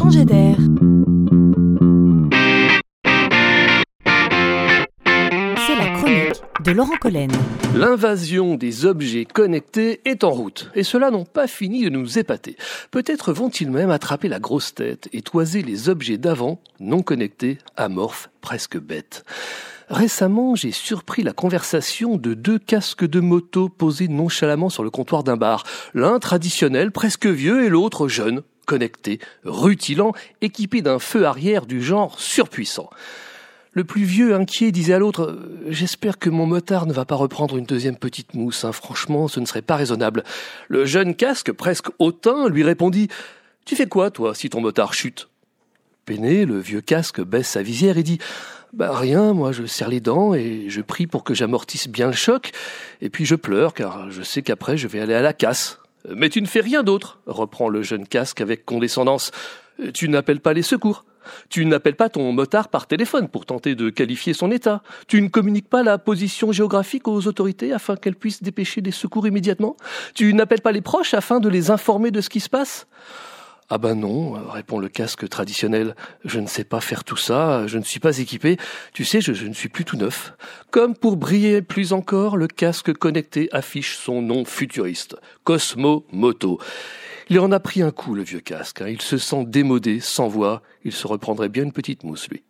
changer d'air. C'est la chronique de Laurent Collen. L'invasion des objets connectés est en route, et ceux-là n'ont pas fini de nous épater. Peut-être vont-ils même attraper la grosse tête et toiser les objets d'avant, non connectés, amorphes, presque bêtes. Récemment, j'ai surpris la conversation de deux casques de moto posés nonchalamment sur le comptoir d'un bar. L'un traditionnel, presque vieux, et l'autre jeune, connecté, rutilant, équipé d'un feu arrière du genre surpuissant. Le plus vieux, inquiet, disait à l'autre J'espère que mon motard ne va pas reprendre une deuxième petite mousse. Hein. Franchement, ce ne serait pas raisonnable. Le jeune casque, presque hautain, lui répondit Tu fais quoi, toi, si ton motard chute? Peiné, le vieux casque baisse sa visière et dit bah rien, moi je serre les dents et je prie pour que j'amortisse bien le choc, et puis je pleure car je sais qu'après je vais aller à la casse. Mais tu ne fais rien d'autre, reprend le jeune casque avec condescendance. Tu n'appelles pas les secours. Tu n'appelles pas ton motard par téléphone pour tenter de qualifier son état. Tu ne communiques pas la position géographique aux autorités afin qu'elles puissent dépêcher des secours immédiatement. Tu n'appelles pas les proches afin de les informer de ce qui se passe. Ah ben non, répond le casque traditionnel. Je ne sais pas faire tout ça, je ne suis pas équipé. Tu sais, je, ne suis plus tout neuf. Comme pour briller plus encore, le casque connecté affiche son nom futuriste. Cosmo Moto. Il en a pris un coup, le vieux casque. Hein. Il se sent démodé, sans voix. Il se reprendrait bien une petite mousse, lui.